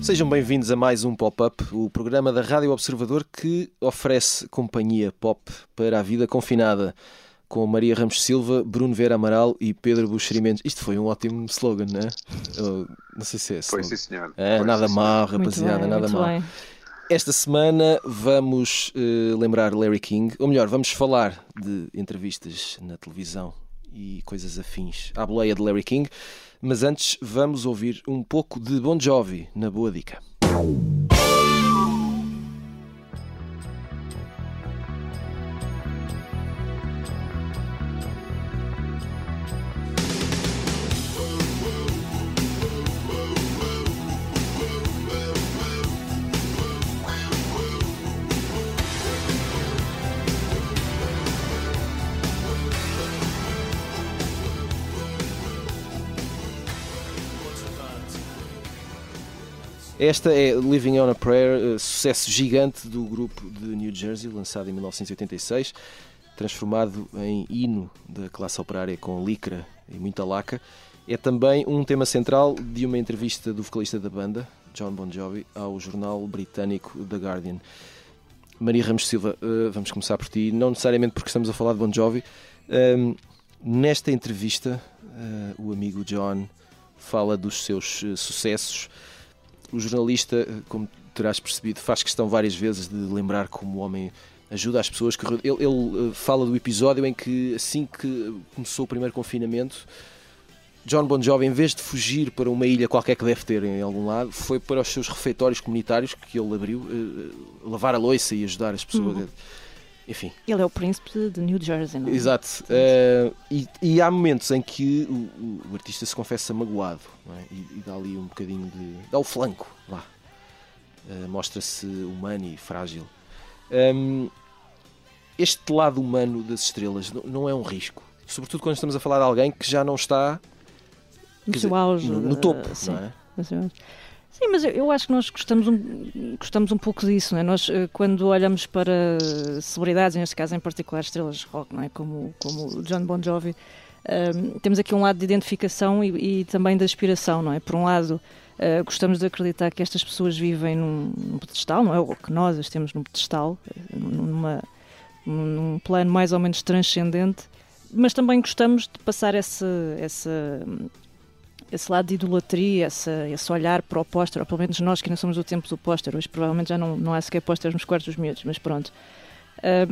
Sejam bem-vindos a mais um Pop-Up, o programa da Rádio Observador que oferece companhia pop para a vida confinada, com Maria Ramos Silva, Bruno Vera Amaral e Pedro Buxerimentos. Isto foi um ótimo slogan, não é? Eu não sei se é. Foi sim, senhor. É, Foi, nada sim, mal, Muito rapaziada, bem, nada muito mal. bem. Esta semana vamos eh, lembrar Larry King, ou melhor, vamos falar de entrevistas na televisão e coisas afins à boleia de Larry King, mas antes vamos ouvir um pouco de Bon Jovi na Boa Dica. Esta é Living on a Prayer, eh, sucesso gigante do grupo de New Jersey, lançado em 1986, transformado em hino da classe operária com licra e muita laca. É também um tema central de uma entrevista do vocalista da banda, John Bon Jovi, ao jornal britânico The Guardian. Maria Ramos Silva, eh, vamos começar por ti, não necessariamente porque estamos a falar de Bon Jovi. Ehm, Nesta entrevista, eh, o amigo John fala dos seus sucessos. O jornalista, eh, como terás percebido, faz questão várias vezes de lembrar como o homem ajuda as pessoas. que Ele, ele, eh, fala do episódio em que, assim que começou o primeiro confinamento, John Bon Jovi, em vez de fugir para uma ilha qualquer que deve ter em algum lado, foi para os seus refeitórios comunitários que ele abriu, eh, lavar a louça e ajudar as pessoas. Uhum. Enfim, Ele é o príncipe de New Jersey, não é? Exato. Eh, e, e há momentos em que o, o- artista se confessa magoado é? e, e dá ali um bocadinho de. dá o flanco, vá. Eh, Mostra-se humano e frágil. Hum, este lado humano das estrelas não, não é um risco. Sobretudo quando estamos a falar de alguém que já não está No dizer, auge. no, no eh, topo, sim, não é? Sim, mas eu, acho que nós gostamos um, gostamos um pouco disso, não é? Nós, eh, quando olhamos para celebridades, neste caso em particular estrelas de rock, não é? Como, como John Bon Jovi, eh, temos aqui um lado de identificação e, e também de aspiração, não é? Por um lado, eh, gostamos de acreditar que estas pessoas vivem num, num pedestal, não é? Ou que nós as temos num pedestal, eh, numa, num plano mais ou menos transcendente, mas também gostamos de passar essa, essa, esse lado de idolatria, essa, esse olhar para o póster, ou pelo menos nós que ainda somos do tempo do póster, hoje provavelmente já não, não há sequer pósteres nos quartos dos miúdos, mas pronto. Ah,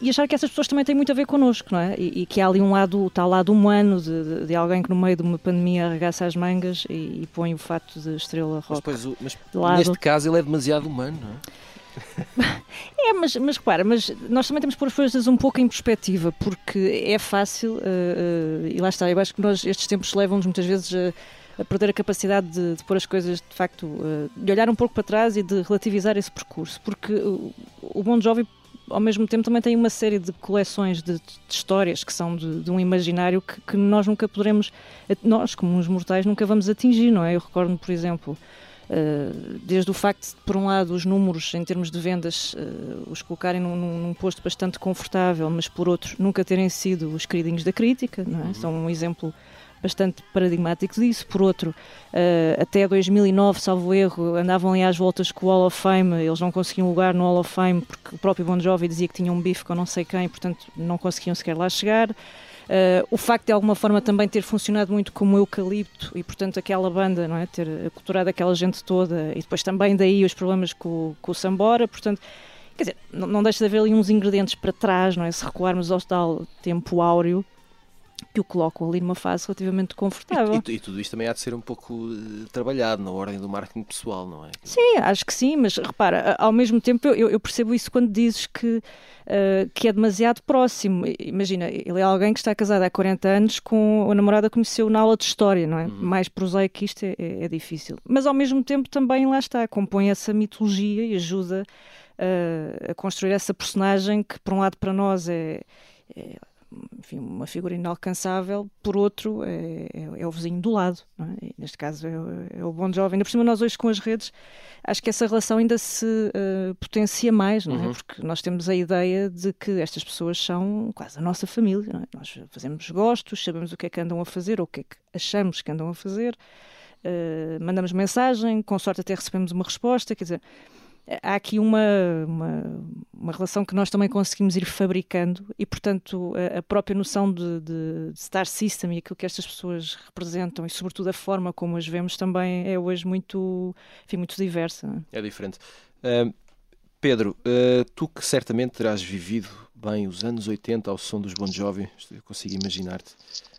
e achar que essas pessoas também têm muito a ver connosco, não é? E, e que há ali um lado, o tal lado humano de, de- de alguém que no meio de uma pandemia arregaça as mangas e, e põe o fato de estrela Mas, rock. pois, mas de lado. neste caso ele é demasiado humano, não é? É, mas, mas repara, mas nós também temos que pôr as coisas um pouco em perspectiva, porque é fácil, eh, eh, e lá está, eu acho que nós, estes tempos levam-nos muitas vezes a, a perder a capacidade de, de pôr as coisas, de facto, eh, de olhar um pouco para trás e de relativizar esse percurso, porque o, o Bon Jovi, ao mesmo tempo, também tem uma série de coleções de, de histórias que são de, de um imaginário que, que nós nunca poderemos, nós, como uns mortais, nunca vamos atingir, não é? Eu recordo-me, por exemplo, Uh, desde o facto de, por um lado, os números em termos de vendas uh, os colocarem num, num- posto bastante confortável, mas por outro, nunca terem sido os queridinhos da crítica, não é? São um exemplo bastante paradigmático disso. Por outro, uh, até 2009, salvo erro, andavam ali às voltas com o Hall of Fame, eles não conseguiam lugar no Hall of Fame porque o próprio Bon Jovi dizia que tinha um bife com não sei quem, portanto não conseguiam sequer lá chegar. Uh, o facto de alguma forma também ter funcionado muito como eucalipto e portanto aquela banda não é? Ter aculturado aquela gente toda e depois também daí os problemas com, com o Sambora portanto quer dizer não, não deixa de haver ali uns ingredientes para trás não é? Se recuarmos ao tal tempo áureo que o colocam ali numa fase relativamente confortável E, e- e tudo isto também há de ser um pouco eh, trabalhado na ordem do marketing pessoal, não é? Sim, acho que sim, mas repara, ao mesmo tempo eu, eu percebo isso quando dizes que, eh, que é demasiado próximo. Imagina, ele é alguém que está casado há 40 anos com a namorada que conheceu na aula de história, não é? Mais prosaico que isto é, é- é difícil. Mas ao mesmo tempo também lá está, compõe essa mitologia e ajuda eh, a construir essa personagem que, por um lado, para nós é. é enfim, uma figura inalcançável, por outro é, é, é o vizinho do lado. É? Neste caso é, é, o bom jovem. Ainda por cima, nós hoje com as redes, acho que essa relação ainda se uh, potencia mais, é? Uhum. Porque nós temos a ideia de que estas pessoas são quase a nossa família. Nós fazemos gostos, sabemos o que é que andam a fazer ou o que é que achamos que andam a fazer. Uh, mandamos mensagem, com sorte até recebemos uma resposta, quer dizer, há aqui uma, uma, uma, relação que nós também conseguimos ir fabricando e, portanto, a, a própria noção de, de, de, Star System e aquilo que estas pessoas representam e, sobretudo, a forma como as vemos também é hoje muito, enfim, muito diversa. É, é diferente. Uh, Pedro, uh, tu que certamente terás vivido bem os anos 80 ao som dos Bon Jovi, eu consigo imaginar-te.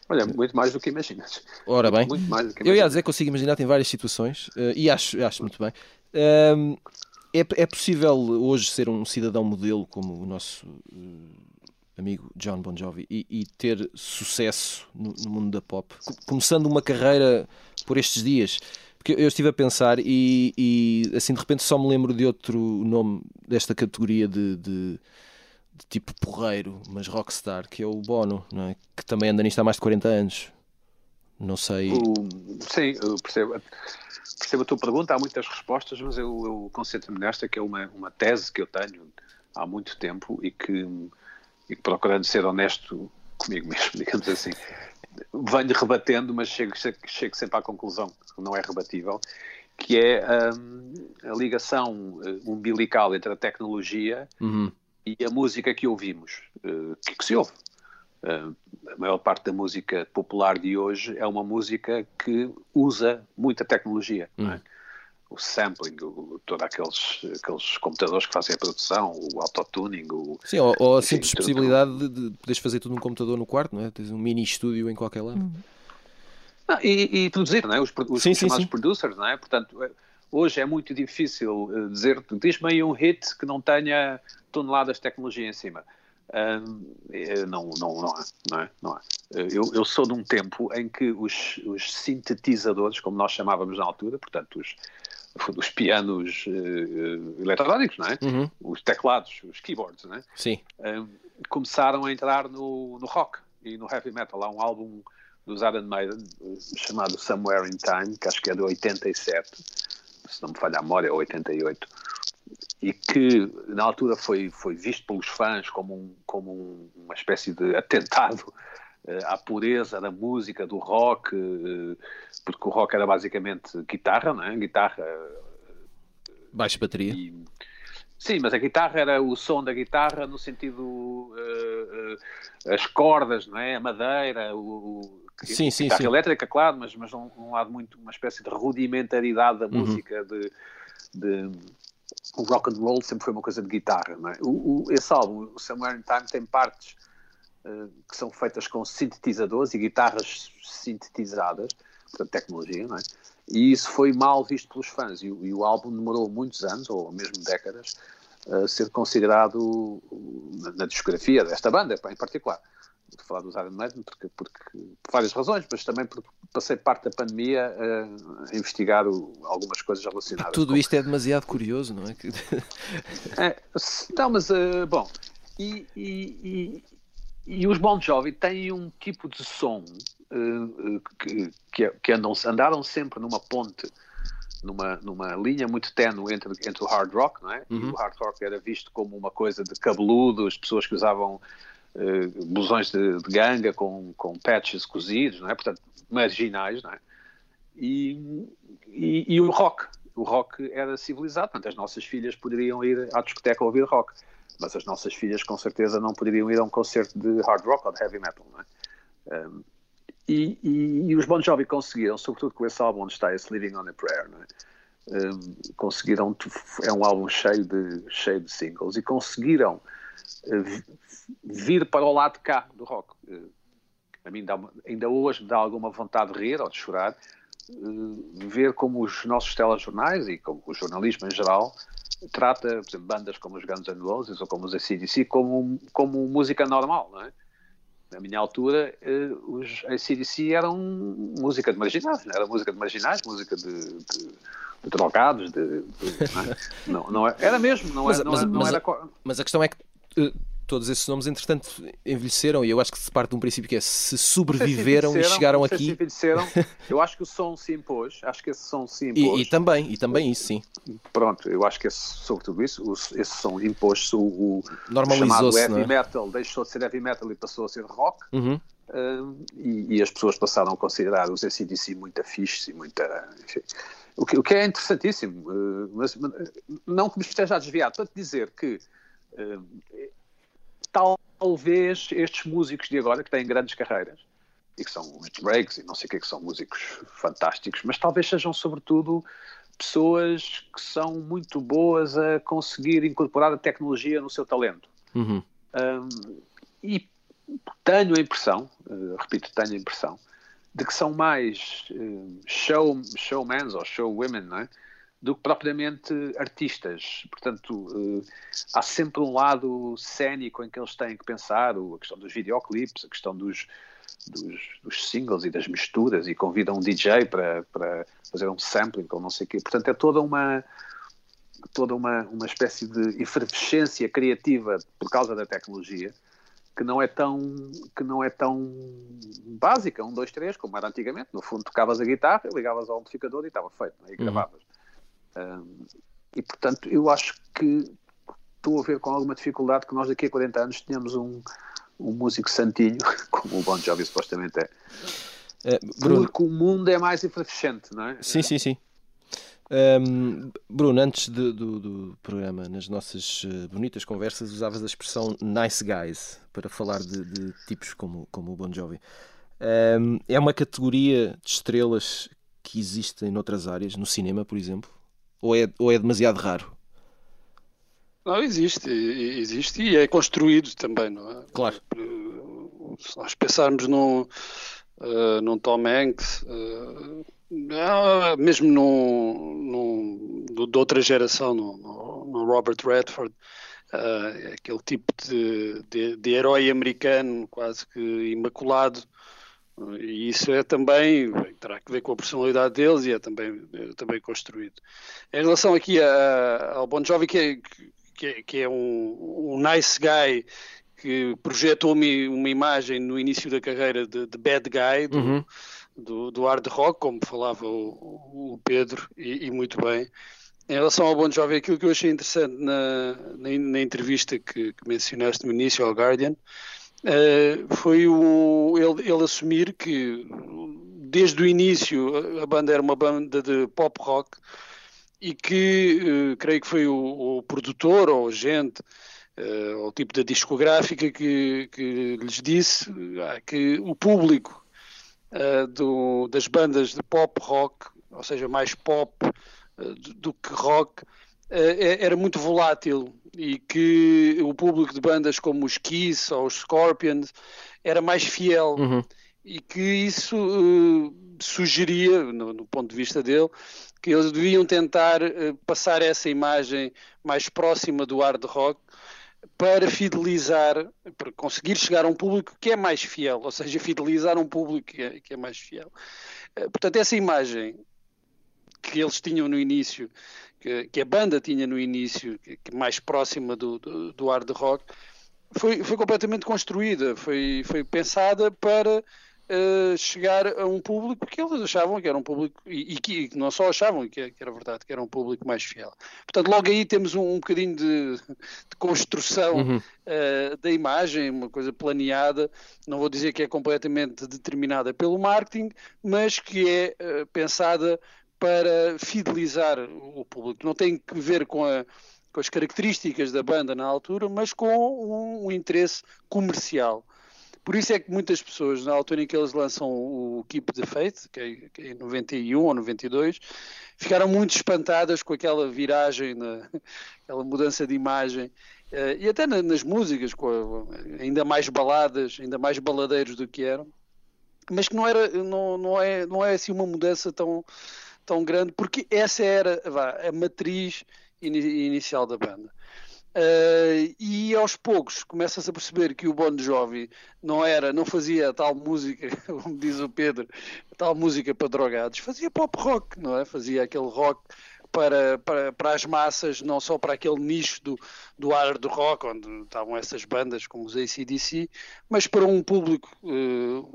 Olha, muito mais do que imaginas. Ora bem, muito mais do que imaginas. eu ia dizer que consigo imaginar-te em várias situações uh, e acho, acho muito bem. Uh, é, é possível hoje ser um cidadão modelo como o nosso uh, amigo John Bon Jovi e, e ter sucesso no, no, mundo da pop, começando uma carreira por estes dias? Porque eu estive a pensar e, e assim de repente só me lembro de outro nome desta categoria de, de, tipo porreiro, mas rockstar, que é o Bono, é? que também anda nisto há mais de 40 anos. Não sei. O, sim, eu percebo percebo a tua pergunta, há muitas respostas, mas eu, eu concentro-me nesta, que é uma, uma tese que eu tenho há muito tempo e que, e que procurando ser honesto comigo mesmo, digamos assim, venho rebatendo, mas chego, chego sempre à conclusão que não é rebatível, que é um, a ligação eh, umbilical entre a tecnologia uhum. e a música que ouvimos, uh, que, que se ouve. Uh, a maior parte da música popular de hoje é uma música que usa muita tecnologia. É? Hum. O sampling, o, todos aqueles, aqueles computadores que fazem a produção, o autotuning. O, Sim, ou, ou a simples possibilidade tudo. de, de poderes fazer tudo num computador no quarto, não é? Tens um mini estúdio em qualquer lado. Hum. Ah, e, e, produzir, não é? Os, os sim, chamados sim, sim. producers, não é? Portanto, é, hoje é muito difícil eh, dizer, diz-me aí um hit que não tenha toneladas de tecnologia em cima. Uh, não, não, não há, não é? Não há. Eu, eu, sou de um tempo em que os, os, sintetizadores, como nós chamávamos na altura, portanto, os, os pianos uh, eletrónicos, não é? Uhum. Os teclados, os keyboards, não é? Sim. Uh, começaram a entrar no, no rock e no heavy metal. Há um álbum dos Iron Maiden chamado Somewhere in Time, que acho que é de 87, se não me falha a memória, 88 e que na altura foi, foi visto pelos fãs como, um, como um, uma espécie de atentado uh, à pureza da música, do rock, uh, porque o rock era basicamente guitarra, não é? Guitarra. Baixo bateria. E, sim, mas a guitarra era o som da guitarra no sentido. Uh, as cordas, não é? A madeira, o, sim, sim, guitarra sim. elétrica, claro, mas, mas um, um lado muito, uma espécie de rudimentaridade da uhum. música, de, de o rock and roll sempre foi uma coisa de guitarra. Não é? o, o, esse álbum, o Somewhere in Time, tem partes uh, que são feitas com sintetizadores e guitarras sintetizadas, portanto, tecnologia, não é? E isso foi mal visto pelos fãs. E, e o álbum demorou muitos anos, ou mesmo décadas, a ser considerado na, na discografia desta banda, em particular de falar dos Iron Maiden, porque, porque, por várias razões, mas também porque passei parte da pandemia a, a investigar o, algumas coisas relacionadas. Tudo com... isto é demasiado curioso, não é? é não, mas, uh, bom, e, e, e, e, os Bon Jovi têm um tipo de som uh, que, que, que andam, andaram sempre numa ponte numa, numa linha muito tenue entre, entre o hard rock, não é? Uhum. E o hard rock era visto como uma coisa de cabeludo, as pessoas que usavam uh, blusões de, de, ganga com, com patches cozidos, não é? Portanto, marginais, não é? E, e, e, o rock. O rock era civilizado, portanto, as nossas filhas poderiam ir à discoteca ouvir rock, mas as nossas filhas com certeza não poderiam ir a um concerto de hard rock ou de heavy metal, não é? Um, e, e, e, os Bon Jovi conseguiram, sobretudo com esse álbum onde está esse Living on a Prayer, não é? Um, conseguiram, é um álbum cheio de, cheio de singles, e conseguiram vir para o lado de cá do rock. Uh, a mim dá, ainda hoje me dá alguma vontade de rir ou de chorar, uh, ver como os nossos telejornais e como o jornalismo em geral trata, por exemplo, bandas como os Guns N' Roses ou como os ACDC como, como música normal, não é? Na minha altura, os ACDC eram música de marginais, não era música de marginais, música de, de, de drogados, de, de não, é? não, não, é, era mesmo, não, mas, era, não, mas, não mas, era... A, mas a questão é que todos esses nomes, entretanto, envelheceram e eu acho que se parte de um princípio que é se sobreviveram se e chegaram aqui. Se envelheceram, eu acho que o som se impôs, acho que esse som se impôs. E, e também, e também isso, sim. Pronto, eu acho que esse, sobretudo isso, esse som impôs-se o, o chamado heavy é? metal, deixou de ser heavy metal e passou a ser rock. Uhum. Uh, e, e, as pessoas passaram a considerar os ACDC muito afixes e muito. Enfim, o, que, o que é interessantíssimo, uh, mas, não que me esteja a desviar, para te dizer que talvez estes músicos de agora, que têm grandes carreiras, e que são Rich Breaks e não sei o que, que são músicos fantásticos, mas talvez sejam sobretudo pessoas que são muito boas a conseguir incorporar a tecnologia no seu talento. Uhum. Um, e tenho a impressão, uh, repito, tenho a impressão, de que são mais uh, show, showmans ou showwomen, não é? Do que propriamente artistas. Portanto, uh, há sempre um lado cénico em que eles têm que pensar, a questão dos videoclipes, a questão dos, dos, dos, singles e das misturas, e convidam um DJ para, para fazer um sampling ou não sei o quê. Portanto, é toda uma toda uma, uma espécie de efervescência criativa por causa da tecnologia que não é tão que não é tão básica, um, dois, três, como era antigamente. No fundo, tocavas a guitarra, ligavas ao amplificador e estava feito, é? e gravavas. Uhum. Um, e portanto, eu acho que estou a ver com alguma dificuldade que nós daqui a 40 anos tenhamos um, um músico santinho, como o Bon Jovi supostamente é. é Porque o mundo é mais efervescente, não é? Sim, sim, sim. Um, Bruno, antes de, do, do, programa, nas nossas uh, bonitas conversas, usavas a expressão nice guys para falar de, de tipos como, como o Bon Jovi. Um, é uma categoria de estrelas que existem noutras áreas, no cinema, por exemplo? Ou é, ou é demasiado raro? Não, existe, existe e é construído também, não é? Claro. Se nós pensarmos num, uh, num Tom Hanks. Uh, não, mesmo no, no, de outra geração, no, Robert Redford, uh, aquele tipo de, de, de, herói americano quase que imaculado, e isso é também, terá que ver com a personalidade deles e é também, é também construído. Em relação aqui a, ao Bon Jovi, que é, que é, que é um, um nice guy, que projetou-me uma imagem no início da carreira de, de bad guy, do, uhum do, do hard rock, como falava o, o Pedro, e, e, muito bem. Em relação ao Bon Jovi, aquilo que eu achei interessante na, na, na entrevista que, que, mencionaste no início ao Guardian, uh, foi o, ele, ele assumir que desde o início a banda era uma banda de pop rock e que uh, creio que foi o, o produtor ou o agente uh, o tipo da discográfica que, que lhes disse uh, que o público do, das bandas de pop rock, ou seja, mais pop do, do, que rock, era muito volátil e que o público de bandas como os Kiss ou os Scorpions era mais fiel uhum. e que isso sugeria, no, no, ponto de vista dele, que eles deviam tentar passar essa imagem mais próxima do hard rock para fidelizar, para conseguir chegar a um público que é mais fiel, ou seja, fidelizar um público que é, que é mais fiel. Eh, portanto, essa imagem que eles tinham no início, que, que a banda tinha no início, que, que mais próxima do, do, do hard rock, foi, foi completamente construída, foi, foi pensada para uh, chegar a um público que eles achavam que era um público, e, e que, não só achavam que, que, era verdade, que era um público mais fiel. Portanto, logo aí temos um, um bocadinho de, de construção uhum. uh, da imagem, uma coisa planeada, não vou dizer que é completamente determinada pelo marketing, mas que é uh, pensada para fidelizar o público. Não tem que ver com a com as características da banda na altura, mas com um, um interesse comercial. Por isso é que muitas pessoas, na altura em que eles lançam o Keep the Faith, que é, é em 91 ou 92, ficaram muito espantadas com aquela viragem, aquela mudança de imagem. Uh, e até na, nas músicas, com, ainda mais baladas, ainda mais baladeiros do que eram, mas que não, era, não, não, é, não é assim uma mudança tão, tão grande, porque essa era vá, a matriz inicial da banda. Uh, e aos poucos começa-se a perceber que o Bon Jovi não era, não fazia tal música, como diz o Pedro, tal música para drogados, fazia pop rock, não é? Fazia aquele rock para, para, para as massas, não só para aquele nicho do, do hard rock, onde estavam essas bandas como os ACDC, mas para um público uh,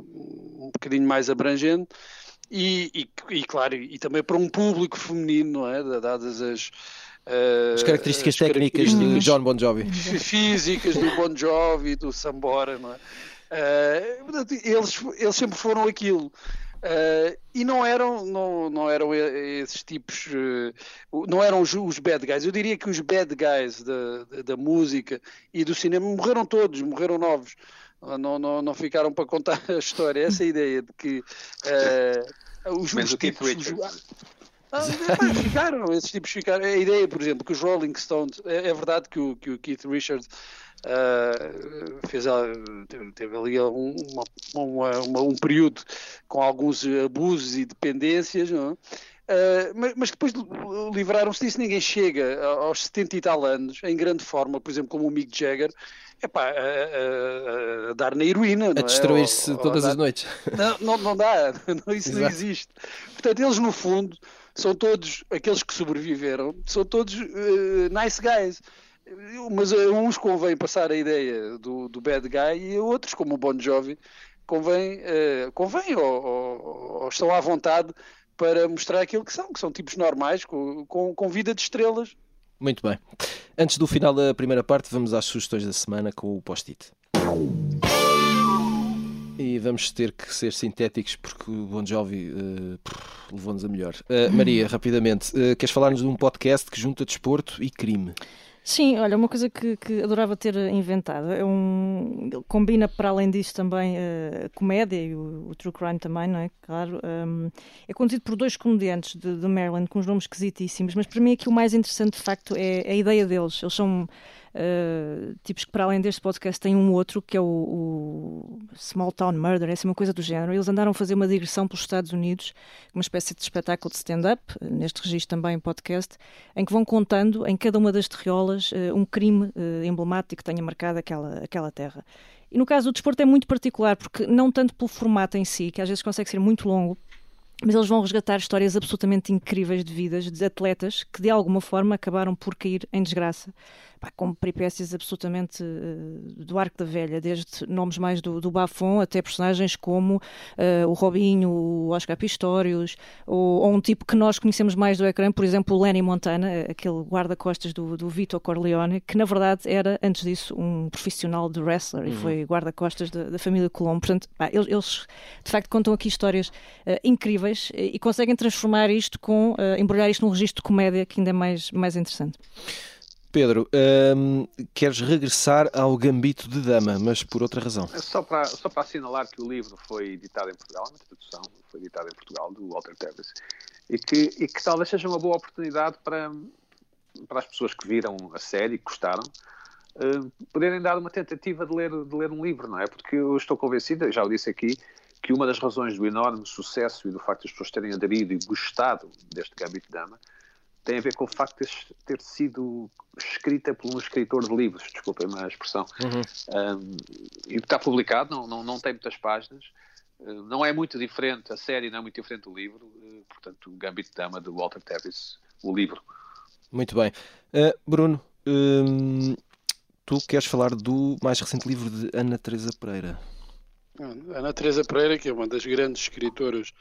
um bocadinho mais abrangente. E, e, e, claro, e também para um público feminino, não é? Dadas as, uh, as características as técnicas características de John Bon Jovi. Físicas do Bon Jovi, do Sambora, não é? Uh, eles, eles sempre foram aquilo. Uh, e não eram, não, não eram esses tipos, uh, não eram os, os, bad guys. Eu diria que os bad guys da, da, da, música e do cinema morreram todos, morreram novos. Não, não, não ficaram para contar a história. Essa é ideia de que uh, os, os tipos. Os, ah, ficaram, esses tipos ficaram. A ideia, por exemplo, que os Rolling Stones. É, é verdade que o, que o Keith Richards Uh, fez, teve ali um, uma, uma, um período com alguns abusos e dependências, uh, mas, mas, depois livraram-se disso. Ninguém chega aos 70 e tal anos em grande forma, por exemplo, como o Mick Jagger, epá, a, a, dar na heroína. A é? destruir-se todas as noites. Não, não, não dá, isso Exato. não existe. Portanto, eles no fundo são todos, aqueles que sobreviveram, são todos uh, nice guys mas a uns convém passar a ideia do, do bad guy e a outros, como o Bon Jovi, convém, uh, convém ou, ou, ou, estão à vontade para mostrar aquilo que são, que são tipos normais, com, com, com vida de estrelas. Muito bem. Antes do final da primeira parte, vamos às sugestões da semana com o post-it. E vamos ter que ser sintéticos porque o Bon Jovi uh, levou-nos a melhor. Uh, Maria, rapidamente, uh, queres falar-nos de um podcast que junta desporto e crime? Sim, olha, uma coisa que, que adorava ter inventado. É um, combina para além disso também a comédia e o, o, true crime também, não é? Claro. Um, é conduzido por dois comediantes de, de Maryland com os nomes esquisitíssimos, mas para mim aqui o mais interessante de facto é a ideia deles. Eles são uh, tipos que para além deste podcast têm um outro que é o, o Small Town Murder, é uma coisa do género. Eles andaram a fazer uma digressão pelos Estados Unidos, uma espécie de espetáculo de stand-up, neste registro também podcast, em que vão contando em cada uma das terriolas uh, um crime emblemático que tenha marcado aquela, aquela terra. E no caso do desporto é muito particular, porque não tanto pelo formato em si, que às vezes consegue ser muito longo, mas eles vão resgatar histórias absolutamente incríveis de vidas de atletas que de alguma forma acabaram por cair em desgraça pá, com peripécias absolutamente uh, do arco da velha, desde nomes mais do, do Bafon até personagens como uh, o Robinho, o Oscar Pistorius, ou, ou, um tipo que nós conhecemos mais do ecrã, por exemplo, o Lenny Montana, aquele guarda-costas do, do Vito Corleone, que na verdade era, antes disso, um profissional de wrestler uhum. e foi guarda-costas da, da, família Colombo. Portanto, pá, eles, eles, de facto contam aqui histórias uh, incríveis e, e conseguem transformar isto com, embrulhar isto num registro de comédia que ainda é mais, mais interessante. Pedro, hum, queres regressar ao Gambito de Dama, mas por outra razão. É só para, só para assinalar que o livro foi editado em Portugal, uma tradução, foi editado em Portugal, do Walter Tevis, e que, e que talvez seja uma boa oportunidade para, para as pessoas que viram a série e gostaram, uh, poderem dar uma tentativa de ler, de ler um livro, não é? Porque eu estou convencido, já o disse aqui, que uma das razões do enorme sucesso e do facto de as pessoas terem aderido e gostado deste Gambito de Dama tem a ver com o facto de ter sido escrita por um escritor de livros, desculpem-me a expressão. Uhum. Um, e está publicado, não, não, não tem muitas páginas. Uh, não é muito diferente, a série não é muito diferente do livro, uh, portanto, o Gambito de Dama de Walter Tevis, o livro. Muito bem. Uh, Bruno, hum, tu queres falar do mais recente livro de Ana Teresa Pereira? Ana Teresa Pereira, que é uma das grandes escritoras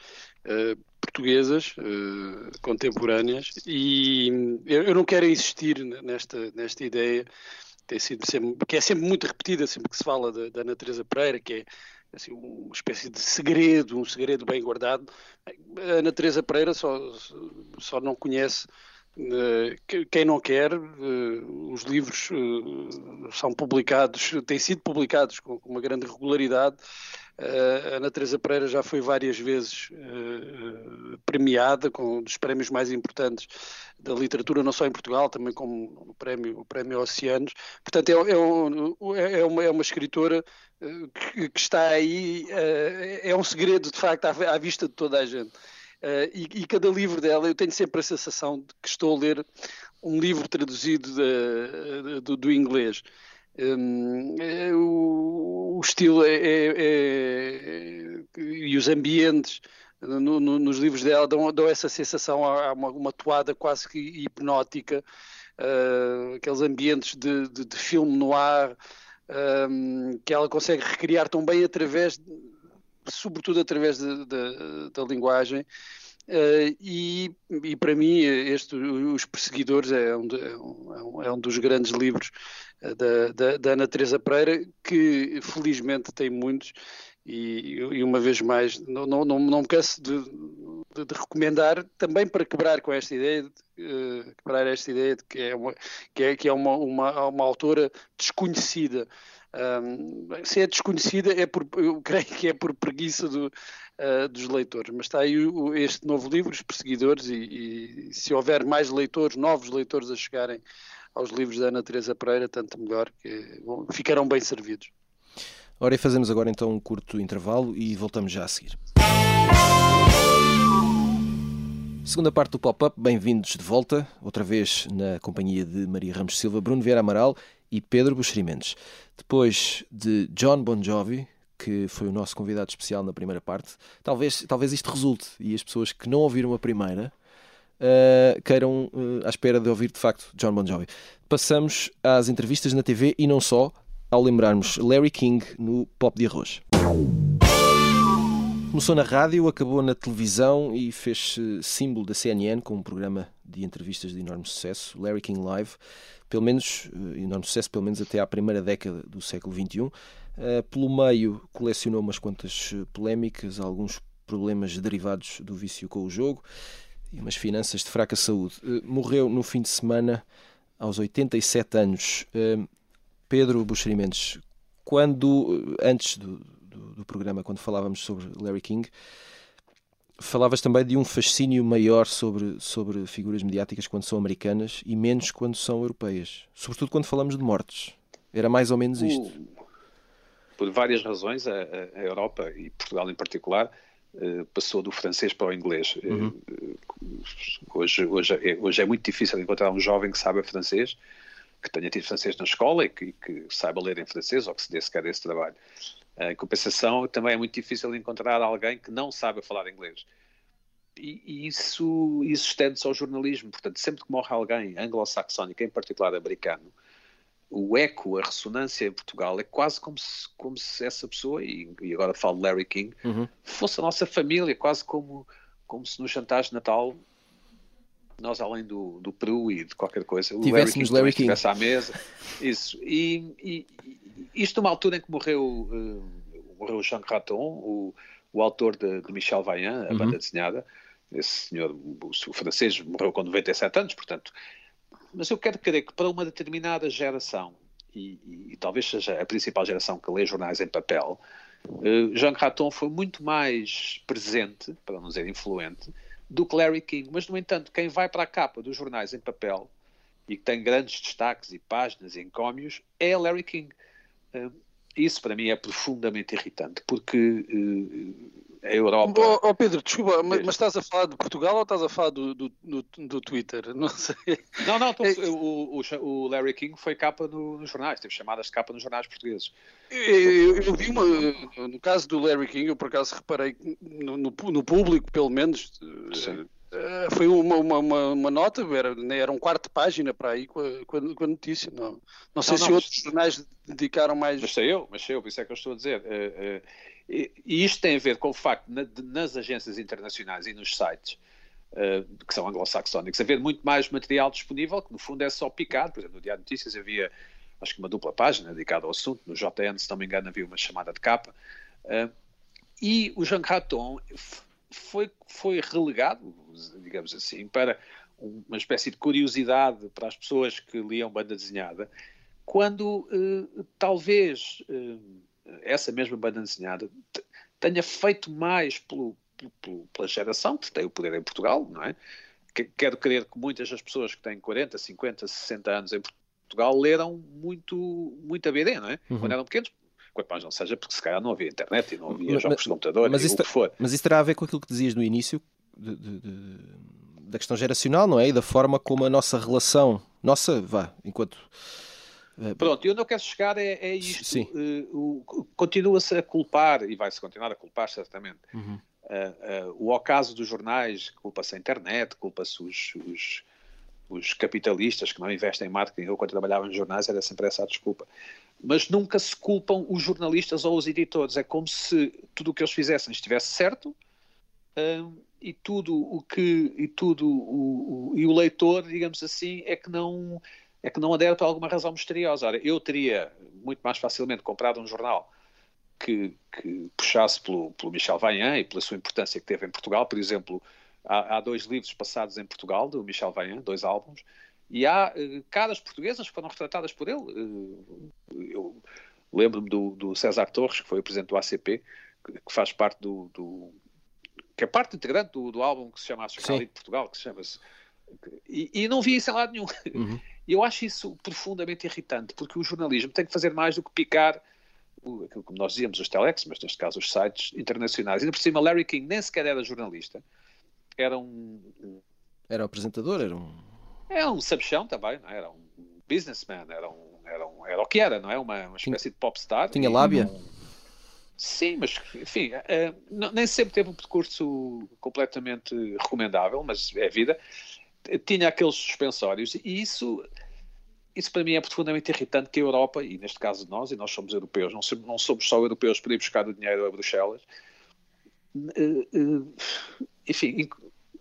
uh, portuguesas uh, contemporâneas, e eu, eu, não quero insistir nesta, nesta ideia tem sido sempre, que é sempre muito repetida sempre que se fala da Ana Teresa Pereira, que é assim, uma espécie de segredo, um segredo bem guardado. A Ana Teresa Pereira só, só não conhece quem não quer, os livros são publicados, têm sido publicados com uma grande regularidade a Ana Teresa Pereira já foi várias vezes premiada com um dos prémios mais importantes da literatura, não só em Portugal, também como o prémio, o prémio Oceanos. Portanto, é, é, um, é, uma, é uma escritora que, que, está aí, é um segredo de facto à, à, vista de toda a gente. E, e, cada livro dela, eu tenho sempre a sensação de que estou a ler um livro traduzido de, de, do, do inglês. Um, é, o, o, estilo é, é, é, e os ambientes no, no, nos livros dela dão, dão essa sensação, há uma, uma toada quase que hipnótica, uh, aqueles ambientes de, de, de filme no ar, um, que ela consegue recriar tão bem através, sobretudo através de, de, da linguagem. Uh, e, e, para mim, este, Os Perseguidores é um, é um, é um dos grandes livros uh, da, da, da, Ana Teresa Pereira, que felizmente tem muitos. E, e uma vez mais, não, não, não, não me canso de, de, de, recomendar também para quebrar com esta ideia, de, uh, quebrar esta ideia de que é uma, que é, que é uma, uma, uma autora desconhecida. Um, se é desconhecida, é por, eu creio que é por preguiça do, uh, dos leitores. Mas está aí o, este novo livro, Os Perseguidores, e, e, se houver mais leitores, novos leitores a chegarem aos livros da Ana Teresa Pereira, tanto melhor, que bom, ficarão bem servidos. Ora, e fazemos agora então um curto intervalo e voltamos já a seguir. Segunda parte do pop-up, bem-vindos de volta, outra vez na companhia de Maria Ramos Silva, Bruno Vieira Amaral e Pedro Buxerimentos. Depois de John Bon Jovi, que foi o nosso convidado especial na primeira parte, talvez, talvez isto resulte e as pessoas que não ouviram a primeira uh, queiram uh, à espera de ouvir de facto John Bon Jovi. Passamos às entrevistas na TV e não só, ao lembrarmos Larry King no Pop de Arroz. Começou na rádio, acabou na televisão e fez-se símbolo da CNN com um programa de entrevistas de enorme sucesso, Larry King Live, pelo menos eh, enorme sucesso, pelo menos até à primeira década do século XXI. Eh, pelo meio, colecionou umas quantas eh, polémicas, alguns problemas derivados do vício com o jogo e umas finanças de fraca saúde. Morreu no fim de semana aos 87 anos. Pedro Buxerimentos, quando antes do, do, do, programa, quando falávamos sobre Larry King, falavas também de um fascínio maior sobre, sobre figuras mediáticas quando são americanas e menos quando são europeias. Sobretudo quando falamos de mortes. Era mais ou menos isto. Por várias razões, a, a Europa e Portugal em particular eh, passou do francês para o inglês. Eh, uhum. Hoje, hoje, é, hoje é muito difícil encontrar um jovem que saiba francês, que tenha tido francês na escola e que, que saiba ler em francês ou que se dê sequer esse trabalho. Em compensação, também é muito difícil encontrar alguém que não saiba falar inglês. E, e isso, isso estende-se ao jornalismo. Portanto, sempre que morre alguém anglo-saxónico, em particular americano, o eco, a ressonância em Portugal é quase como se, como se essa pessoa, e, e agora falo de Larry King, uhum. fosse a nossa família, quase como, como se nos jantares de Natal nós além do, do Peru e de qualquer coisa, o Larry King, Larry King. estivesse à mesa. Isso. E, e, isto numa altura em que morreu, uh, morreu Jean Raton, o, o autor de, de Michel Vaillant, a uhum. banda desenhada. Esse senhor, o, o francês, morreu com 97 anos, portanto. Mas eu quero crer que para uma determinada geração, e, e, e talvez seja a principal geração que lê jornais em papel, uh, Jean Raton foi muito mais presente, para não dizer influente, do que Larry King. Mas, no entanto, quem vai para a capa dos jornais em papel e que tem grandes destaques e páginas e encómios é Larry King. Isso para mim é profundamente irritante, porque uh, a Europa. Oh, oh Pedro, desculpa, mas, mas, estás a falar de Portugal ou estás a falar do, do, do, do Twitter? Não sei. Não, não, tô, é... o, o, o, Larry King foi capa no, nos jornais, teve chamadas de capa nos jornais portugueses. Eu, eu, vi uma, no caso do Larry King, eu por acaso reparei no, no, no público, pelo menos. Sim. Eh, foi uma, uma, uma, uma, nota, era, né, era um quarto de página para aí com a, com a, notícia. Não, não sei não, se outros jornais dedicaram mais. Mas sei eu, mas sei eu, por isso é que eu estou a dizer. Uh, uh, e, e, isto tem a ver com o facto na, de, nas agências internacionais e nos sites. Que são anglo-saxónicos, haver muito mais material disponível, que no fundo é só picado. Por exemplo, no Diário de Notícias havia, acho que uma dupla página dedicada ao assunto, no JN, se não me engano, havia uma chamada de capa. e o Jean Raton foi, foi relegado, digamos assim, para uma espécie de curiosidade para as pessoas que liam banda desenhada, quando eh, talvez eh, essa mesma banda desenhada tenha feito mais pelo, pelo, pela geração que tem o poder em Portugal, não é? Quero crer que muitas das pessoas que têm 40, 50, 60 anos em Portugal leram muito, muito a BD, não é? Uhum. Quando eram pequenos, quanto mais não seja, porque se calhar não havia internet e não havia mas, jogos de computador mas isso, o que for. Mas isso terá a ver com aquilo que dizias no início, de, de, de, da questão geracional, não é? E da forma como a nossa relação, nossa, vá, enquanto. Eh, Pronto, e onde eu quero chegar é, é isto. Uh, Continua-se a culpar, e vai-se continuar a culpar, certamente, uhum. uh, uh, o ocaso dos jornais, culpa-se a internet, culpa-se os, os, os, capitalistas que não investem em marketing. Eu, quando trabalhava nos jornais, era sempre essa a desculpa. Mas nunca se culpam os jornalistas ou os editores. É como se tudo o que eles fizessem estivesse certo e tudo o que e tudo o, o, e o leitor, digamos assim, é que não é que não adere por alguma razão misteriosa. Ora, eu teria muito mais facilmente comprado um jornal que, que puxasse pelo, pelo Michel Vaillant e pela sua importância que teve em Portugal. Por exemplo, há, há dois livros passados em Portugal, do Michel Vaillant, dois álbuns, e há uh, caras portuguesas que foram retratadas por ele. Uh, eu lembro-me do, do, César Torres, que foi o presidente do ACP, que, que faz parte do, do, que é parte integrante do, do álbum que se chama Acho de Portugal, que se chama-se. E, e, não vi isso em lado nenhum. Uhum. E eu acho isso profundamente irritante, porque o jornalismo tem que fazer mais do que picar aquilo como nós dizíamos, os telex, mas neste caso os sites internacionais. E por cima, Larry King nem sequer era jornalista, era um. Era apresentador, era um. É um sabichão também, não é? era um businessman, era, um, era, um, era o que era, não é? Uma, uma espécie tinha, de popstar. Tinha lábia? Um... Sim, mas enfim, uh, nem sempre teve um percurso completamente recomendável, mas é vida. Tinha aqueles suspensórios e isso isso para mim é profundamente irritante que a Europa, e neste caso nós, e nós somos europeus, não somos, não somos só europeus para ir buscar o dinheiro a Bruxelas, eh, eh, enfim,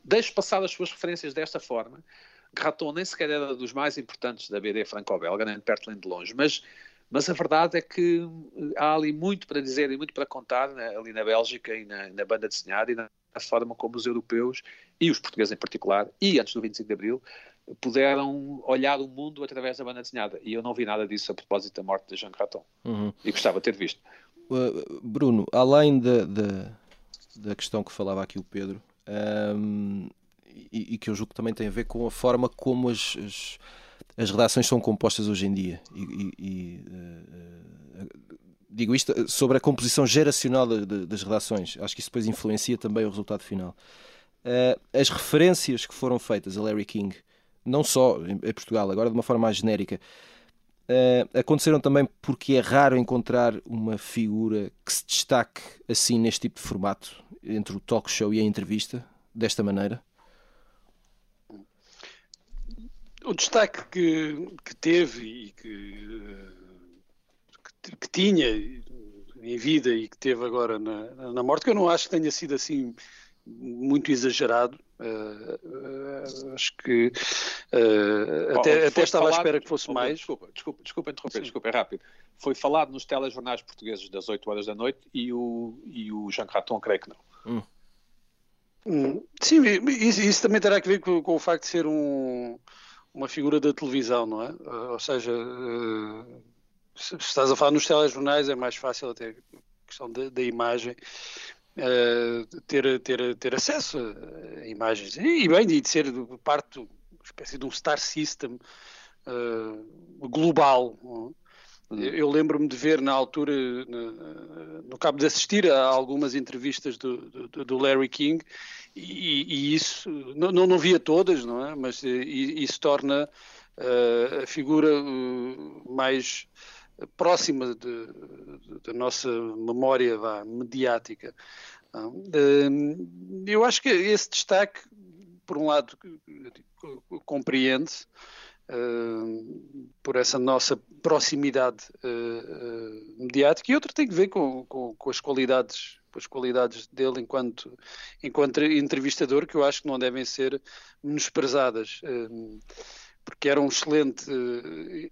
deixe passar as suas referências desta forma. Graton nem sequer era dos mais importantes da BD franco-belga, nem perto nem de longe, mas, mas a verdade é que eh, há ali muito para dizer e muito para contar né, ali na Bélgica e na, na banda desenhada e na forma como os europeus e os portugueses em particular, e antes do 25 de Abril, puderam olhar o mundo através da banda desenhada. E eu não vi nada disso a propósito da morte de Jean Graton. Uhum. E gostava de ter visto. Uh, Bruno, além da, da, da, questão que falava aqui o Pedro, um, e, e, que eu julgo que também tem a ver com a forma como as, as, as redações são compostas hoje em dia. E, e uh, digo isto sobre a composição geracional de, de, das redações. Acho que isso depois influencia também o resultado final. As referências que foram feitas a Larry King não só em Portugal, agora de uma forma mais genérica, aconteceram também porque é raro encontrar uma figura que se destaque assim neste tipo de formato, entre o talk show e a entrevista, desta maneira? O destaque que, que teve e que, que, que, tinha em vida e que teve agora na, na morte, que eu não acho que tenha sido assim muito exagerado. Uh, uh, acho que uh, até, até estava falado, à espera que fosse oh, mais. Desculpa, desculpa, desculpa interromper, Sim. desculpa, é rápido. Foi falado nos telejornais portugueses das 8 horas da noite e o, e o Jean Raton creio que não. Hum. Hum, sim, isso, isso, também terá que ver com, com, o facto de ser um, uma figura da televisão, não é? ou seja, se estás a falar nos telejornais é mais fácil até questão da, imagem uh, ter, ter, ter acesso a imagens e, bem, de ser parte de uma espécie de um star system uh, global. Uhum. Eu lembro-me de ver na altura, no, cabo de assistir a algumas entrevistas do, do, do Larry King, e, e isso, não, não, via todas, não é? Mas isso torna uh, a figura uh, mais próxima da nossa memória vá, mediática. Eu acho que esse destaque, por um lado, compreende-se por essa nossa proximidade uh, mediática. E outro tem que ver com, com, com, as qualidades com as qualidades dele enquanto enquanto entrevistador que eu acho que não devem ser menosprezadas. Porque era um excelente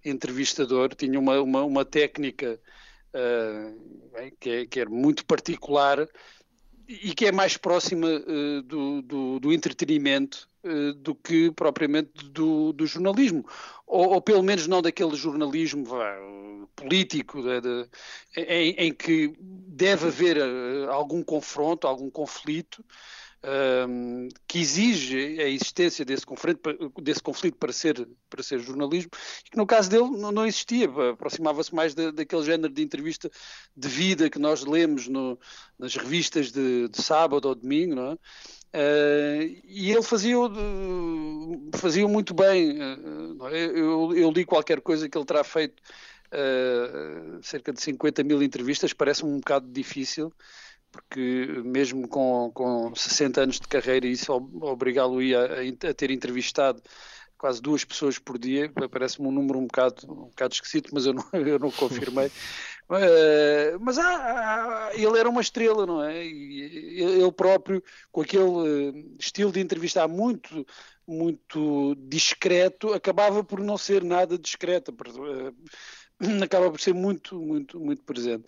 entrevistador, tinha uma, uma, uma técnica uh, que, é, que era muito particular e que é mais próxima do, do, do, entretenimento do que propriamente do, do jornalismo, ou, ou, pelo menos não daquele jornalismo político de, de, em, em, que deve haver algum confronto, algum conflito, um, que exige a existência desse conflito, desse conflito para, ser, para ser jornalismo, e que no caso dele não, não existia, aproximava-se mais da, daquele género de entrevista de vida que nós lemos no, nas revistas de, de, sábado ou domingo, não é? Uh, e ele fazia, fazia muito bem. Uh, eu, eu, li qualquer coisa que ele terá feito uh, cerca de 50 mil entrevistas, parece-me um bocado difícil porque mesmo com, com 60 anos de carreira, isso obrigá-lo a, a ter entrevistado quase duas pessoas por dia, parece-me um número um bocado, um bocado esquisito, mas eu não, eu não confirmei. uh, mas há, há, ele era uma estrela, não é? Ele próprio, com aquele eh, estilo de entrevistar muito, muito discreto, acabava por não ser nada discreto, uh, acaba por ser muito, muito, muito presente.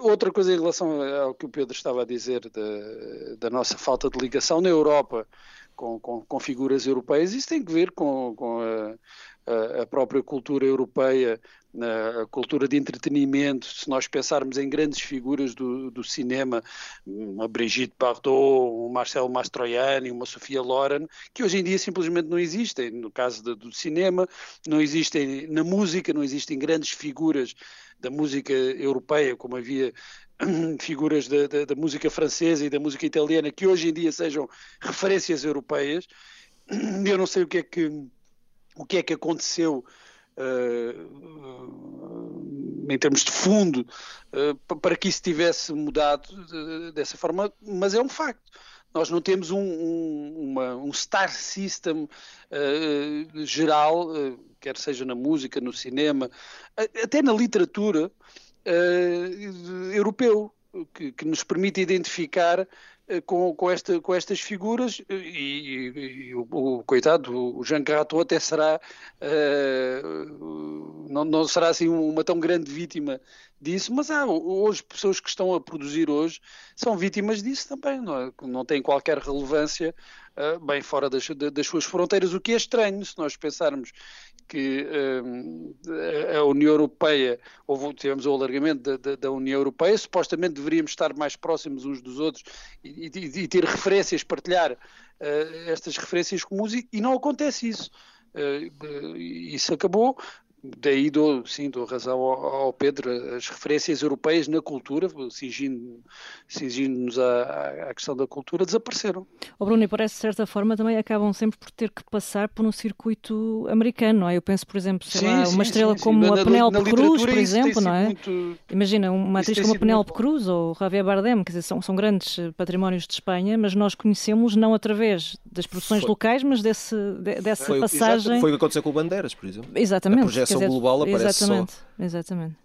Outra coisa em relação ao que o Pedro estava a dizer da, da nossa falta de ligação na Europa com, com, com figuras europeias, isso tem que ver com, com a, a, própria cultura europeia, a cultura de entretenimento. Se nós pensarmos em grandes figuras do, do cinema, uma Brigitte Bardot, um Marcelo Mastroianni, uma Sofia Loren, que hoje em dia simplesmente não existem. No caso do, do cinema, não existem na música, não existem grandes figuras da música europeia, como havia figuras da, da, da, música francesa e da música italiana que hoje em dia sejam referências europeias. Eu não sei o que é que, o que, é que aconteceu em termos de fundo uh, para que isso tivesse mudado dessa forma, mas é um facto. Nós não temos um, um, uma, um star system uh, geral, quer seja na música, no cinema, até na literatura, uh, europeu, que, que, nos permite identificar uh, com, com, esta, com estas figuras e, e, e o, o, coitado, o Jean Carato até será uh, não, não será assim uma tão grande vítima disso, mas há hoje pessoas que estão a produzir hoje são vítimas disso também, não, é? não tem qualquer relevância uh, bem fora das, das, suas fronteiras, o que é estranho se nós pensarmos que um, a União Europeia, houve, tivemos o alargamento da, da, da, União Europeia, supostamente deveríamos estar mais próximos uns dos outros e, e, e ter referências, partilhar uh, estas referências comuns e, e, não acontece isso. Uh, isso acabou Daí dou, sim, dou razão ao, ao, Pedro, as referências europeias na cultura, cingindo-nos cingindo à, à, questão da cultura, desapareceram. O Bruno, e parece de certa forma também acabam sempre por ter que passar por um circuito americano, não é? Eu penso, por exemplo, sei sim, lá, sim, uma estrela sim, como a Penélope Cruz, por exemplo, não é? Muito... Imagina, uma atriz como a Penélope Cruz ou Javier Bardem, quer dizer, são, são grandes eh, patrimónios de Espanha, mas nós conhecemos não através das produções foi. locais, mas desse, de, dessa foi, passagem... Foi o que aconteceu com o Bandeiras, por exemplo. Exatamente dizer, global aparece exatamente, só. Exatamente.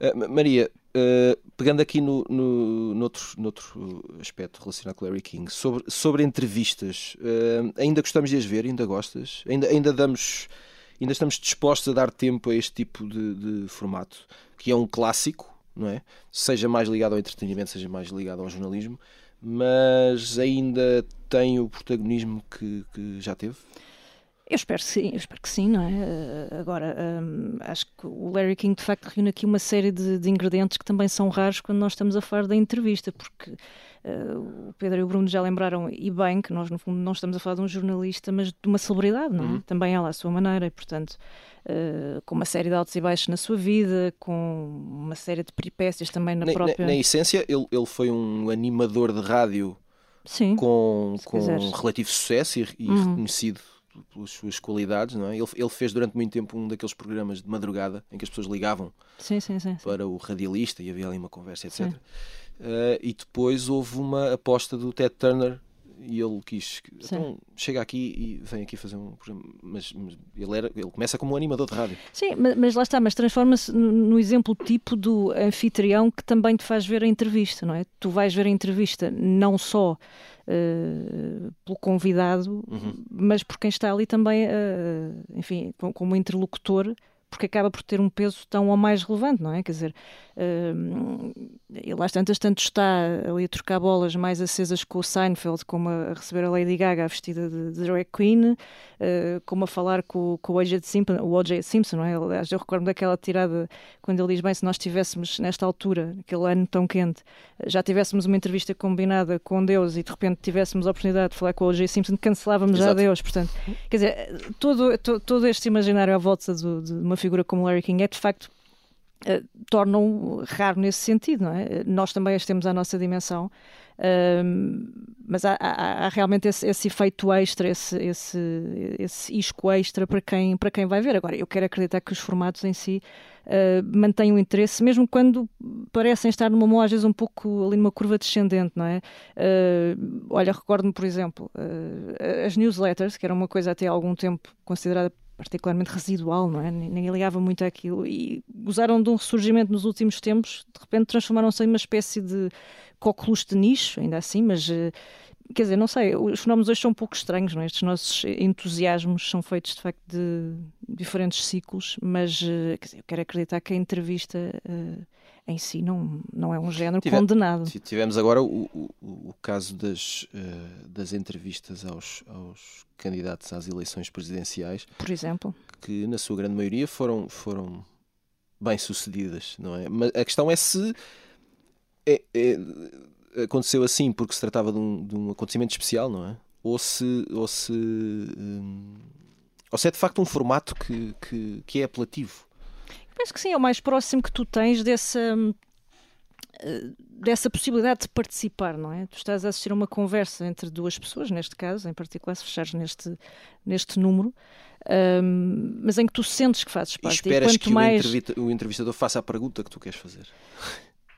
Uh, Maria, uh, pegando aqui no, no, noutro, noutro aspecto relacionado com Larry King, sobre, sobre entrevistas, uh, ainda gostamos de as ver? Ainda gostas? Ainda, ainda damos. Ainda estamos dispostos a dar tempo a este tipo de, de formato, que é um clássico, não é? Seja mais ligado ao entretenimento, seja mais ligado ao jornalismo, mas ainda tem o protagonismo que, que já teve? Eu espero sim, eu espero que sim, não é? Eh, agora, um, acho que o Larry King de facto reúne aqui uma série de, de, ingredientes que também são raros quando nós estamos a falar da entrevista, porque uh, o Pedro e o Bruno já lembraram, e bem, que nós no fundo não estamos a falar de um jornalista, mas de uma celebridade, não é? Uhum. Também ela à sua maneira, e portanto, uh, com uma série de altos e baixos na sua vida, com uma série de peripécias também na, na própria. Na, na essência, ele, ele foi um animador de rádio Sim, com, com relativo sucesso e, e uhum. reconhecido pelas suas qualidades, não é? Ele, ele, fez durante muito tempo um daqueles programas de madrugada em que as pessoas ligavam sim, sim, sim, para o radialista e havia ali uma conversa, etc. Uh, eh, e depois houve uma aposta do Ted Turner e ele quis então chega aqui e vem aqui fazer um programa mas, mas, ele era ele começa como um animador de rádio. Sim mas, mas lá está mas transforma-se no, no, exemplo tipo do anfitrião que também te faz ver a entrevista não é? Tu vais ver a entrevista não só uh, pelo convidado, uhum. mas por quem está ali também, uh, enfim, como interlocutor, porque acaba por ter um peso tão ou mais relevante, não é? Quer dizer, uh, ele às tantas tanto está ali a trocar bolas mais acesas com o Seinfeld, como a, receber a Lady Gaga vestida de, de drag queen, uh, como a falar com, com o O.J. Simpson, o O.J. Simpson, não é? Aliás, eu recordo daquela tirada quando ele diz, bem, se nós tivéssemos nesta altura, aquele ano tão quente, já tivéssemos uma entrevista combinada com Deus e de repente tivéssemos a oportunidade de falar com o O.J. Simpson, cancelávamos Exato. já Deus, portanto, quer dizer, todo, todo, todo este imaginário à volta do, de uma figura como Larry King é de facto uh, tornam raro nesse sentido, não é? Nós também as temos à nossa dimensão, uh, mas há, há, há realmente esse, esse, efeito extra, esse, esse, esse isco extra para quem, para quem vai ver. Agora, eu quero acreditar que os formatos em si uh, mantêm o interesse, mesmo quando parecem estar numa mão, às vezes um pouco ali numa curva descendente, não é? Uh, olha, recordo-me, por exemplo, as newsletters, que era uma coisa até há algum tempo considerada particularmente residual, não é? Ninguém ligava muito àquilo e gozaram de um ressurgimento nos últimos tempos, de repente transformaram-se em uma espécie de cóculos de nicho, ainda assim, mas quer dizer, não sei, os fenómenos hoje são um pouco estranhos, não é? Estes nossos entusiasmos são feitos de facto de diferentes ciclos, mas quer dizer, eu quero acreditar que a entrevista uh, em si não, não é um género Tive, condenado. Tivemos agora o, o, o caso das, uh, das entrevistas aos, aos candidatos às eleições presidenciais. Por exemplo. Que na sua grande maioria foram, foram bem sucedidas, não é? Mas a questão é se. É, é, aconteceu assim porque se tratava de um, de um acontecimento especial, não é? Ou se, ou se, hum, ou se é de facto um formato que, que, que é apelativo. Penso que sim, é o mais próximo que tu tens dessa, dessa possibilidade de participar, não é? Tu estás a assistir a uma conversa entre duas pessoas, neste caso, em particular, se fechares neste, neste número, um, mas em que tu sentes que fazes parte. E esperas e que mais... o entrevistador faça a pergunta que tu queres fazer.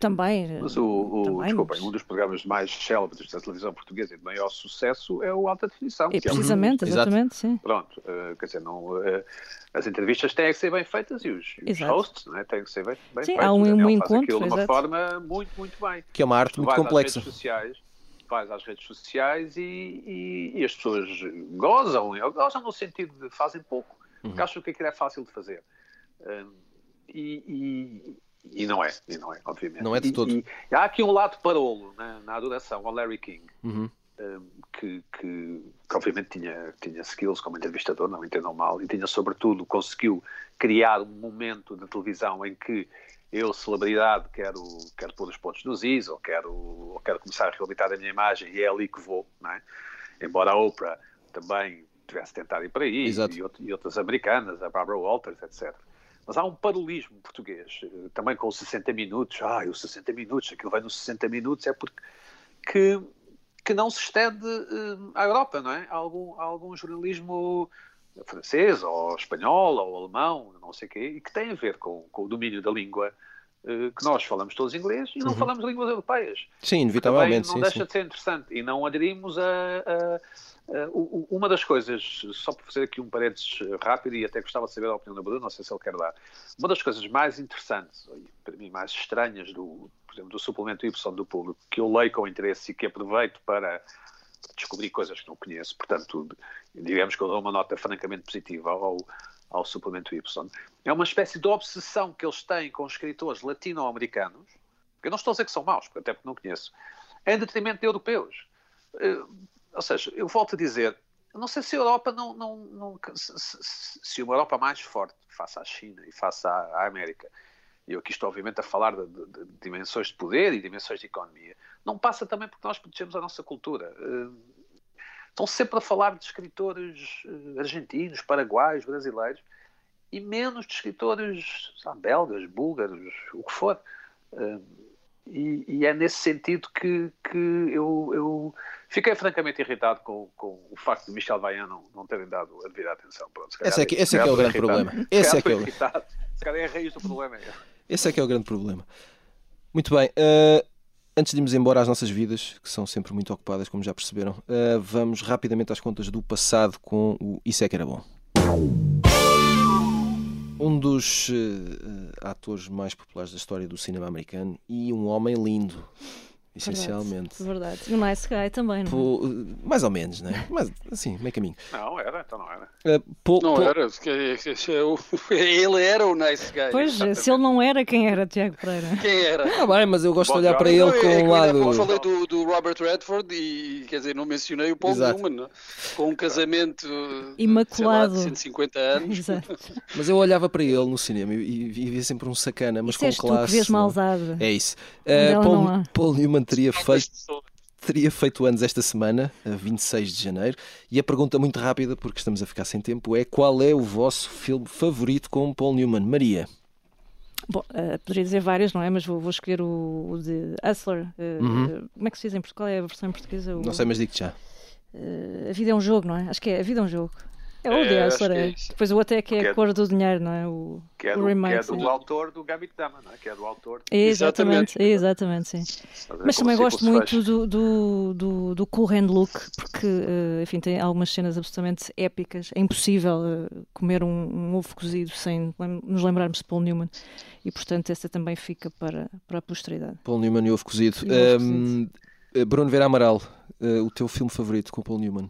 Também. Mas o, o também, desculpem, mas... um dos programas mais célebres da televisão portuguesa e de maior sucesso é o Alta Definição. É, precisamente, é um... exatamente, sim. Pronto, uh, quer dizer, não, uh, as entrevistas têm que ser bem feitas e os, os hosts não é, têm que ser bem, bem sim, feitos. há um, um encontro, aquilo de uma forma muito, muito bem. Que é uma arte muito complexa. Sociais, vais às redes sociais e, e, e, as pessoas gozam, gozam no sentido de fazem pouco, uhum. porque acham que aquilo é fácil de fazer. Uh, e, e não é, e não é, obviamente. Não é de todo. E, e há aqui um lado parolo né, na adoração ao Larry King, uhum. um, que, que, que, obviamente tinha, tinha skills como entrevistador, não entendam mal, e tinha sobretudo conseguiu criar um momento de televisão em que eu, celebridade, quero, quero pôr os pontos nos is, ou quero, ou quero começar a reabilitar a minha imagem, e é ali que vou, não é? Embora a Oprah também tivesse tentado ir para aí, e, e outras americanas, a Barbara Walters, etc. Mas há um parolismo português, eh, também com os 60 minutos. Ah, os 60 minutos, aquilo vai nos 60 minutos, é porque que, que não se estende uh, à Europa, não é? Há algum, há algum jornalismo francês, ou espanhol, ou alemão, não sei o quê, e que tem a ver com, com o domínio da língua uh, que nós falamos todos inglês e não uhum. falamos línguas europeias. Sim, inevitavelmente. Também não sim, deixa sim. de ser interessante. E não aderimos a, a uma das coisas, só para fazer aqui um parênteses rápido, e até gostava de saber a opinião do Bruno, não sei se ele quer dar, uma das coisas mais interessantes, e para mim mais estranhas, do, por exemplo, do suplemento Y do público, que eu leio com interesse e que aproveito para descobrir coisas que não conheço, portanto, digamos que eu dou uma nota francamente positiva ao, ao suplemento Y, é uma espécie de obsessão que eles têm com escritores latino-americanos, que eu não estou a dizer que são maus, até porque não conheço, em detrimento de europeus. Uh, ou seja, eu volto a dizer, não sei se a Europa não, não, não se, se, uma Europa mais forte face à China e face à, à América, e eu aqui estou obviamente a falar de, de, de, dimensões de poder e dimensões de economia, não passa também porque nós protegemos a nossa cultura. Eh, estão sempre a falar de escritores eh, argentinos, paraguaios, brasileiros, e menos de escritores belgas, búlgaros, o que for. E, e, é nesse sentido que, que eu, eu fiquei francamente irritado com, com, o facto de Michel Vaillant não, não terem dado a devida atenção. Pronto, esse é que, esse é, que é o grande irritado. problema. Esse é que é o... irritado. Se calhar é a raiz do problema. É. Esse é que é o grande problema. Muito bem. Uh, antes de irmos embora às nossas vidas, que são sempre muito ocupadas, como já perceberam, uh, vamos rapidamente às contas do passado com o Isso é que era bom um dos uh, atores mais populares da história do cinema americano e um homem lindo essencialmente. Verdade, verdade. E o Nice Guy também, não é? Mais ou menos, né? Mas assim, meio caminho. Não, era, então não era. Uh, Paul, não Paul... era, ele era o Nice Guy. Pois, Exatamente. se ele não era, quem era, Tiago Pereira? Quem era? Ah, bem, mas eu gosto Bom, de olhar para ele não, com um lado. Eu falei do, do, Robert Redford e, quer dizer, não mencionei o Paul Exato. Newman, não? com um casamento imaculado lá, de 150 anos. Exato. Mas eu olhava para ele no cinema e, e via sempre um sacana, mas isso com classe. Tu que vês. É isso. Uh, Paul, Paul Newman teria feito teria feito anos esta semana, a 26 de janeiro, e a pergunta muito rápida, porque estamos a ficar sem tempo, é qual é o vosso filme favorito com Paul Newman? Maria? Bom, uh, poderia dizer várias, não é? Mas vou, vou escolher o, o, de Hustler. Uh, uhum. Como é que se diz em Portugal? É a versão em portuguesa? O, não sei, mas digo já. a vida é um jogo, não é? Acho que é. A vida é um jogo. É o The Hustler, é. é. Depois o outro é que é a cor do dinheiro, não é? O, que é do, que é do autor do Gambit Dama, não é? Que é do autor. Exatamente, exatamente, sim. Mas também gosto muito do, do, do, do Cool Hand Look, porque, uh, enfim, tem algumas cenas absolutamente épicas. É impossível uh, comer um, um, ovo cozido sem nos lembrarmos de Paul Newman. E, portanto, essa também fica para, para a posteridade. Paul Newman e ovo cozido. E ovo cozido. Um, Bruno Vera Amaral, uh, o teu filme favorito com Paul Newman?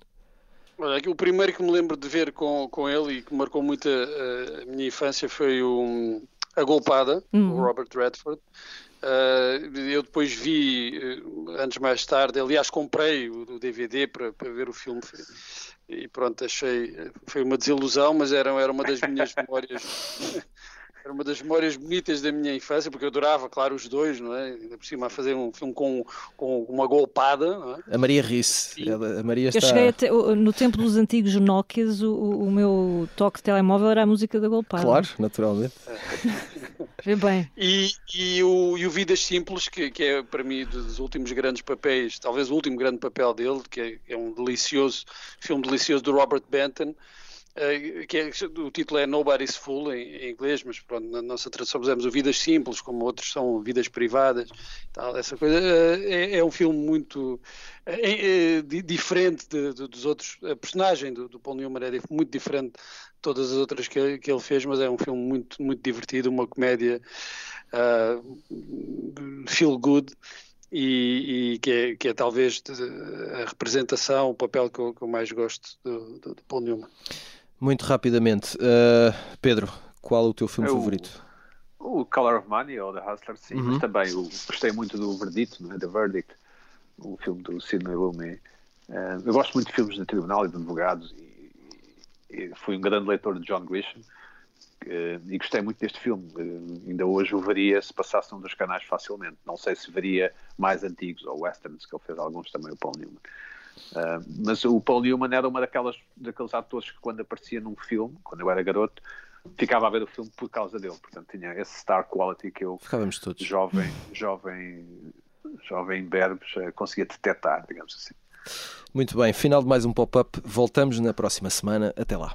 Olha, o primeiro que me lembro de ver com, com ele e que marcou muito a, a minha infância foi o, A Golpada, uhum. o Robert Redford. Uh, eu depois vi, uh, anos mais tarde, aliás, comprei o, o DVD para, para ver o filme e pronto, achei, foi uma desilusão, mas era, era uma das minhas memórias Era uma das memórias bonitas da minha infância, porque eu adorava, claro, os dois, não é? Ainda por cima a fazer um filme com, com uma golpada, não é? A Maria Risse. A Maria está... Eu cheguei até, no tempo dos antigos Nokias, o, o meu toque de telemóvel era a música da golpada. Claro, naturalmente. Vê bem. E, e, o, e o Vidas Simples, que, que é para mim dos últimos grandes papéis, talvez o último grande papel dele, que é, é um delicioso, filme delicioso do Robert Benton, que é, o título é Nobody's Fool em, inglês, mas pronto, na nossa tradução fizemos o Vidas Simples, como outros são Vidas Privadas, tal, essa coisa. Uh, é, é, um filme muito é, diferente de, de, dos outros. A personagem do, do Paul Newman é muito diferente de todas as outras que, que, ele fez, mas é um filme muito, muito divertido, uma comédia uh, feel good. E, e que, é, que, é, talvez a representação, o papel que eu, que eu mais gosto do, do, do Paul Newman. Muito rapidamente, uh, Pedro, qual o teu filme é favorito? O Color of Money ou The Hustler, sim, uhum. mas também o, gostei muito do Verdito, é? The Verdict, o filme do Sidney Lumet. Uh, eu gosto muito de filmes de tribunal e de advogados e, e fui um grande leitor de John Grisham uh, e gostei muito deste filme. Uh, ainda hoje o veria se passasse um dos canais facilmente. Não sei se veria mais antigos ou westerns, que ele fez alguns também, o Paul Newman. Uh, mas o Paul Newman era uma daquelas, daqueles atores que quando aparecia num filme, quando eu era garoto, ficava a ver o filme por causa dele. Portanto, tinha esse star quality que eu, Ficávamos todos. jovem, jovem, jovem berbes, eh, conseguia detectar, digamos assim. Muito bem, final de mais um pop-up. Voltamos na próxima semana. Até lá.